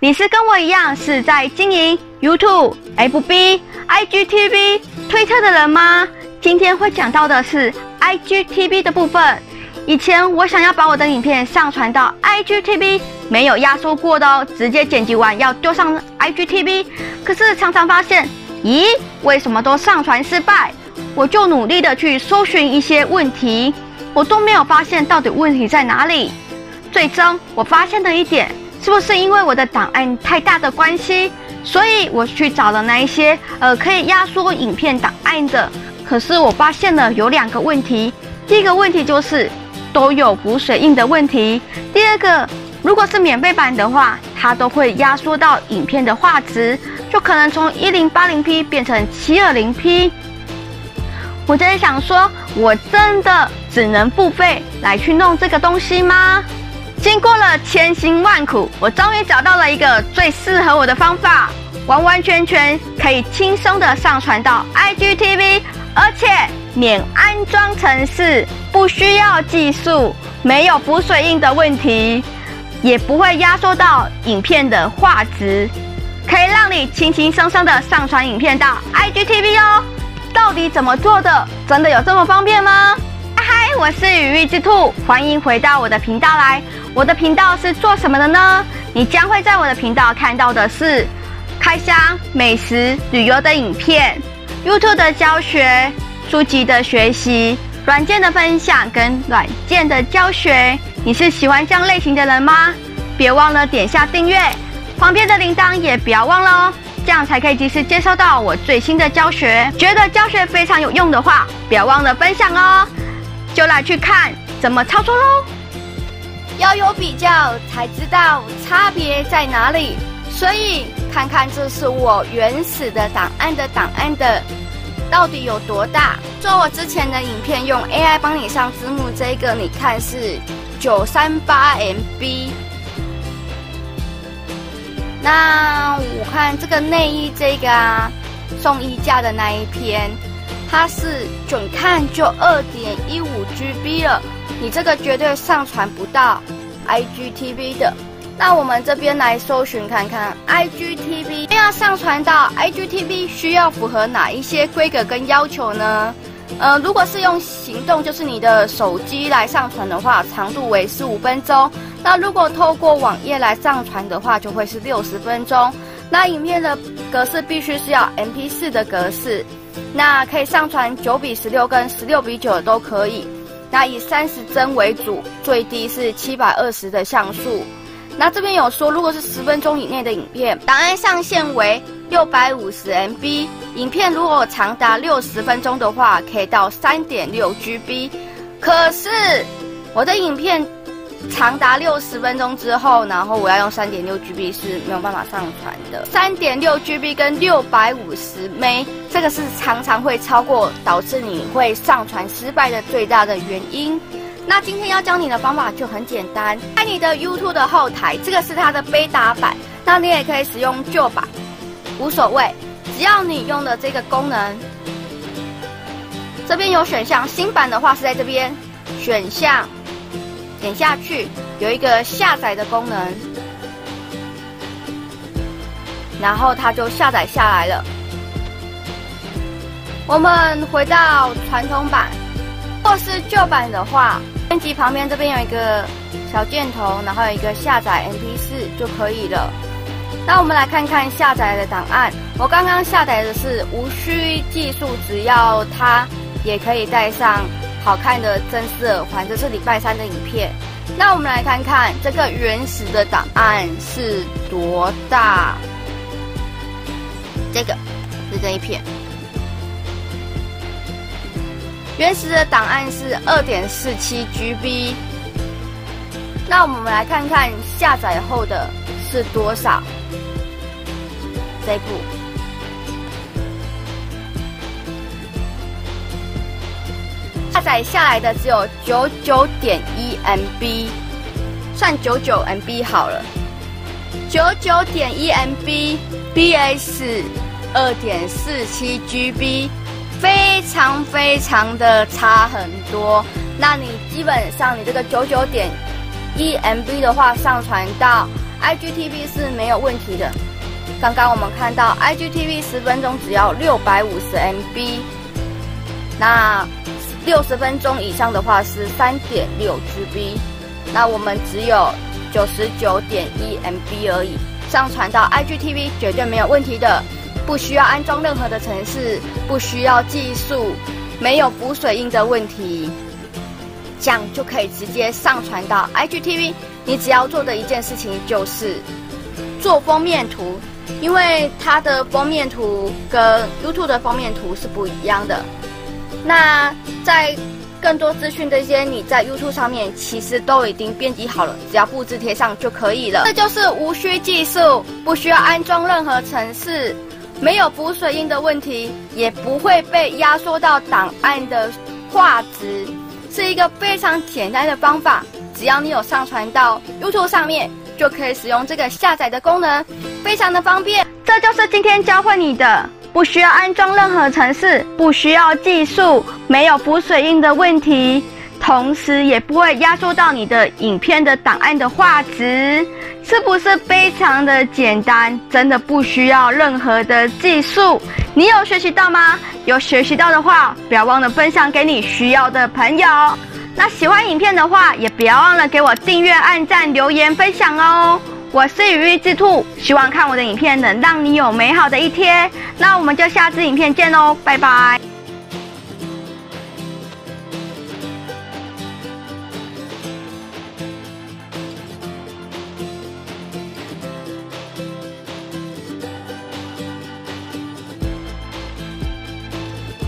你是跟我一样是在经营 YouTube、FB、IGTV、推特的人吗？今天会讲到的是 IGTV 的部分。以前我想要把我的影片上传到 IGTV，没有压缩过的哦，直接剪辑完要丢上 IGTV。可是常常发现，咦，为什么都上传失败？我就努力的去搜寻一些问题，我都没有发现到底问题在哪里。最终我发现了一点，是不是因为我的档案太大的关系？所以我去找了那一些呃可以压缩影片档案的。可是我发现了有两个问题，第一个问题就是。都有补水印的问题。第二个，如果是免费版的话，它都会压缩到影片的画质，就可能从一零八零 P 变成七二零 P。我在想说，我真的只能付费来去弄这个东西吗？经过了千辛万苦，我终于找到了一个最适合我的方法，完完全全可以轻松的上传到 IGTV，而且免安装程式。不需要技术，没有补水印的问题，也不会压缩到影片的画质，可以让你轻轻松松的上传影片到 IGTV 哦。到底怎么做的？真的有这么方便吗？嗨，我是羽翼之兔，欢迎回到我的频道来。我的频道是做什么的呢？你将会在我的频道看到的是开箱、美食、旅游的影片，YouTube 的教学、书籍的学习。软件的分享跟软件的教学，你是喜欢这样类型的人吗？别忘了点下订阅，旁边的铃铛也不要忘了哦，这样才可以及时接收到我最新的教学。觉得教学非常有用的话，不要忘了分享哦。就来去看怎么操作喽。要有比较才知道差别在哪里，所以看看这是我原始的档案的档案的。到底有多大？做我之前的影片用 AI 帮你上字幕，这个你看是九三八 MB。那我看这个内衣这个啊，送衣架的那一篇，它是准看就二点一五 GB 了，你这个绝对上传不到 IGTV 的。那我们这边来搜寻看看，IGTV 要上传到 IGTV 需要符合哪一些规格跟要求呢？呃，如果是用行动，就是你的手机来上传的话，长度为十五分钟。那如果透过网页来上传的话，就会是六十分钟。那影片的格式必须是要 MP4 的格式，那可以上传九比十六跟十六比九都可以。那以三十帧为主，最低是七百二十的像素。那这边有说，如果是十分钟以内的影片，档案上限为六百五十 MB。影片如果长达六十分钟的话，可以到三点六 GB。可是我的影片长达六十分钟之后，然后我要用三点六 GB 是没有办法上传的。三点六 GB 跟六百五十 M，这个是常常会超过，导致你会上传失败的最大的原因。那今天要教你的方法就很简单，在你的 YouTube 的后台，这个是它的 Beta 版，那你也可以使用旧版，无所谓，只要你用的这个功能，这边有选项，新版的话是在这边选项，点下去有一个下载的功能，然后它就下载下来了。我们回到传统版，或是旧版的话。编辑旁边这边有一个小箭头，然后有一个下载 MP4 就可以了。那我们来看看下载的档案。我刚刚下载的是无需技术，只要它也可以带上好看的真丝耳环。这是礼拜三的影片。那我们来看看这个原始的档案是多大？这个是这一片。原始的档案是二点四七 GB，那我们来看看下载后的是多少？这一部下载下来的只有九九点一 MB，算九九 MB 好了，九九点一 MB，BS 二点四七 GB。非常非常的差很多，那你基本上你这个九九点一 MB 的话，上传到，IGTV 是没有问题的。刚刚我们看到 IGTV 十分钟只要六百五十 MB，那六十分钟以上的话是三点六 GB，那我们只有九十九点一 MB 而已，上传到 IGTV 绝对没有问题的，不需要安装任何的程式，不需要技术，没有浮水印的问题，这样就可以直接上传到 IGTV。你只要做的一件事情就是做封面图。因为它的封面图跟 YouTube 的封面图是不一样的。那在更多资讯这些，你在 YouTube 上面其实都已经编辑好了，只要复制贴上就可以了。这就是无需技术，不需要安装任何程式，没有补水印的问题，也不会被压缩到档案的画质，是一个非常简单的方法。只要你有上传到 YouTube 上面。就可以使用这个下载的功能，非常的方便。这就是今天教会你的，不需要安装任何程式，不需要技术，没有浮水印的问题，同时也不会压缩到你的影片的档案的画质，是不是非常的简单？真的不需要任何的技术。你有学习到吗？有学习到的话，不要忘了分享给你需要的朋友。那喜欢影片的话，也不要忘了给我订阅、按赞、留言、分享哦。我是羽翼之兔，希望看我的影片能让你有美好的一天。那我们就下次影片见喽，拜拜。